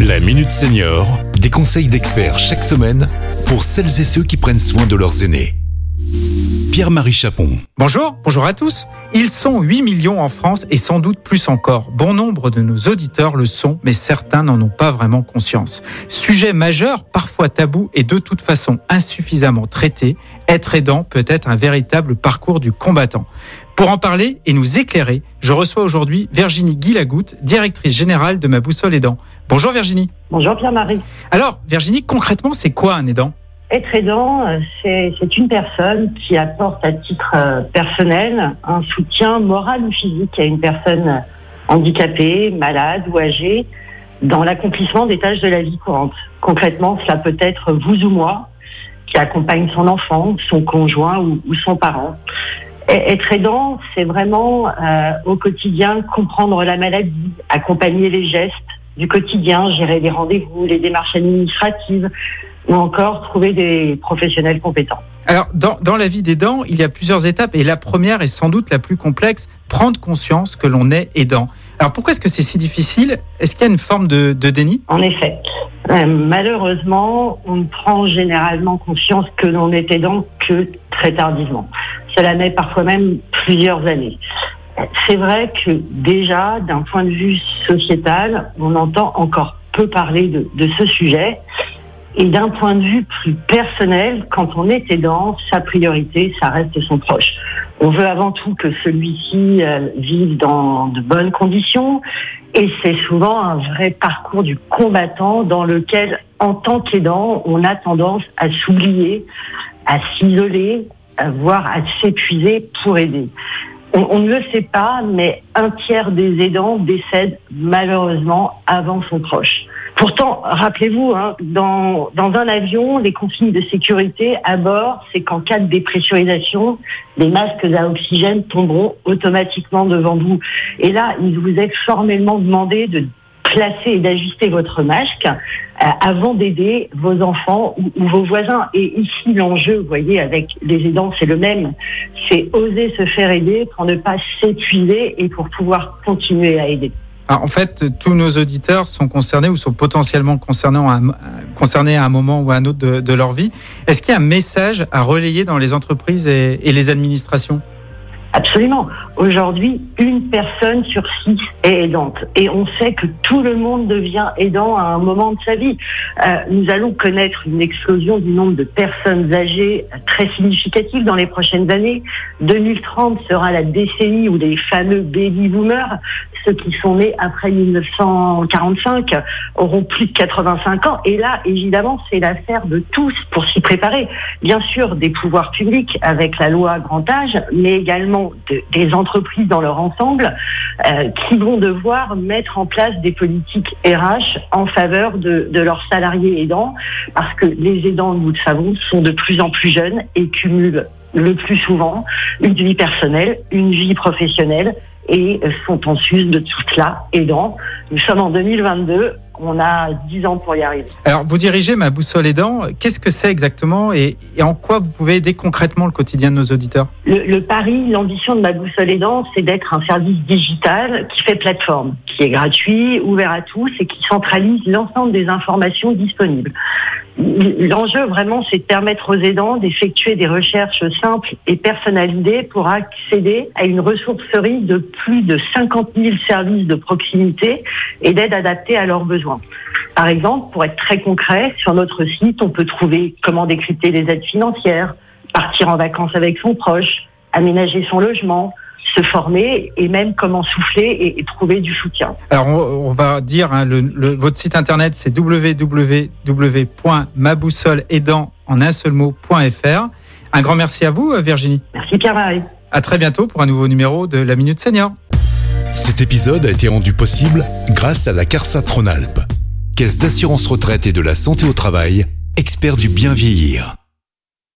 La Minute Senior, des conseils d'experts chaque semaine pour celles et ceux qui prennent soin de leurs aînés. Pierre-Marie Chapon. Bonjour, bonjour à tous. Ils sont 8 millions en France et sans doute plus encore. Bon nombre de nos auditeurs le sont, mais certains n'en ont pas vraiment conscience. Sujet majeur, parfois tabou et de toute façon insuffisamment traité, être aidant peut être un véritable parcours du combattant. Pour en parler et nous éclairer, je reçois aujourd'hui Virginie Guilagoutte, directrice générale de Ma Boussole Aidant. Bonjour Virginie. Bonjour Pierre-Marie. Alors Virginie, concrètement, c'est quoi un aidant? Être aidant, c'est une personne qui apporte à titre euh, personnel un soutien moral ou physique à une personne handicapée, malade ou âgée dans l'accomplissement des tâches de la vie courante. Concrètement, cela peut être vous ou moi qui accompagne son enfant, son conjoint ou, son parent. Être aidant, c'est vraiment euh, au quotidien comprendre la maladie, accompagner les gestes du quotidien, gérer les rendez-vous, les démarches administratives, ou encore trouver des professionnels compétents. Alors, dans, dans la vie des dents, il y a plusieurs étapes et la première est sans doute la plus complexe, prendre conscience que l'on est aidant. Alors, pourquoi est-ce que c'est si difficile? Est-ce qu'il y a une forme de, déni? En effet. Euh, malheureusement, on ne prend généralement conscience que l'on est aidant que très tardivement. Cela met parfois même plusieurs années. C'est vrai que déjà, d'un point de vue sociétal, on entend encore peu parler de, de ce sujet. Et d'un point de vue plus personnel, quand on est aidant, sa priorité, ça reste son proche. On veut avant tout que celui-ci euh, vive dans de bonnes conditions. Et c'est souvent un vrai parcours du combattant dans lequel, en tant qu'aidant, on a tendance à s'oublier, à s'isoler, voire à s'épuiser pour aider. On, ne le sait pas, mais un tiers des aidants décèdent malheureusement avant son proche. Pourtant, rappelez-vous, hein, dans, dans un avion, les consignes de sécurité à bord, c'est qu'en cas de dépressurisation, les masques à oxygène tomberont automatiquement devant vous. Et là, il vous est formellement demandé de placer et d'ajuster votre masque euh, avant d'aider vos enfants ou, vos voisins. Et ici, l'enjeu, vous voyez, avec les aidants, c'est le même. C'est oser se faire aider pour ne pas s'épuiser et pour pouvoir continuer à aider. Alors, en fait, tous nos auditeurs sont concernés ou sont potentiellement concernés à, concernés à un moment ou à un autre de, leur vie. Est-ce qu'il y a un message à relayer dans les entreprises et les administrations? Absolument. Aujourd'hui, une personne sur six est aidante. Et on sait que tout le monde devient aidant à un moment de sa vie. Euh, nous allons connaître une explosion du nombre de personnes âgées très significative dans les prochaines années. 2030 sera la décennie où les fameux baby boomers, ceux qui sont nés après 1945, auront plus de 85 ans. Et là, évidemment, c'est l'affaire de tous pour s'y préparer. Bien sûr, des pouvoirs publics avec la loi grand âge, mais également de, des entreprises dans leur ensemble euh, qui vont devoir mettre en place des politiques RH en faveur de, de, leurs salariés aidants parce que les aidants, nous le savons, sont de plus en plus jeunes et cumulent le plus souvent une vie personnelle, une vie professionnelle et sont en sus de tout cela aidant. Nous sommes en 2022, on a 10 ans pour y arriver. Alors, vous dirigez ma boussole aidant. Qu'est-ce que c'est exactement et, et, en quoi vous pouvez aider concrètement le quotidien de nos auditeurs? Le, le pari, l'ambition de ma boussole aidant, c'est d'être un service digital qui fait plateforme, qui est gratuit, ouvert à tous et qui centralise l'ensemble des informations disponibles. L'enjeu vraiment, c'est de permettre aux aidants d'effectuer des recherches simples et personnalisées pour accéder à une ressourcerie de plus de 50 000 services de proximité et d'aide adaptée à leurs besoins. Par exemple, pour être très concret, sur notre site, on peut trouver comment décrypter les aides financières, partir en vacances avec son proche, aménager son logement, se former et même comment souffler et, et trouver du soutien. Alors on, on va dire, hein, le, le, votre site internet c'est www.maboussoleaidant en un seul mot.fr. Un grand merci à vous Virginie. Merci Pierre-Marie. À très bientôt pour un nouveau numéro de la Minute Senior. Cet épisode a été rendu possible grâce à la CARSA Tronalp, Caisse d'assurance retraite et de la santé au travail, expert du bien vieillir.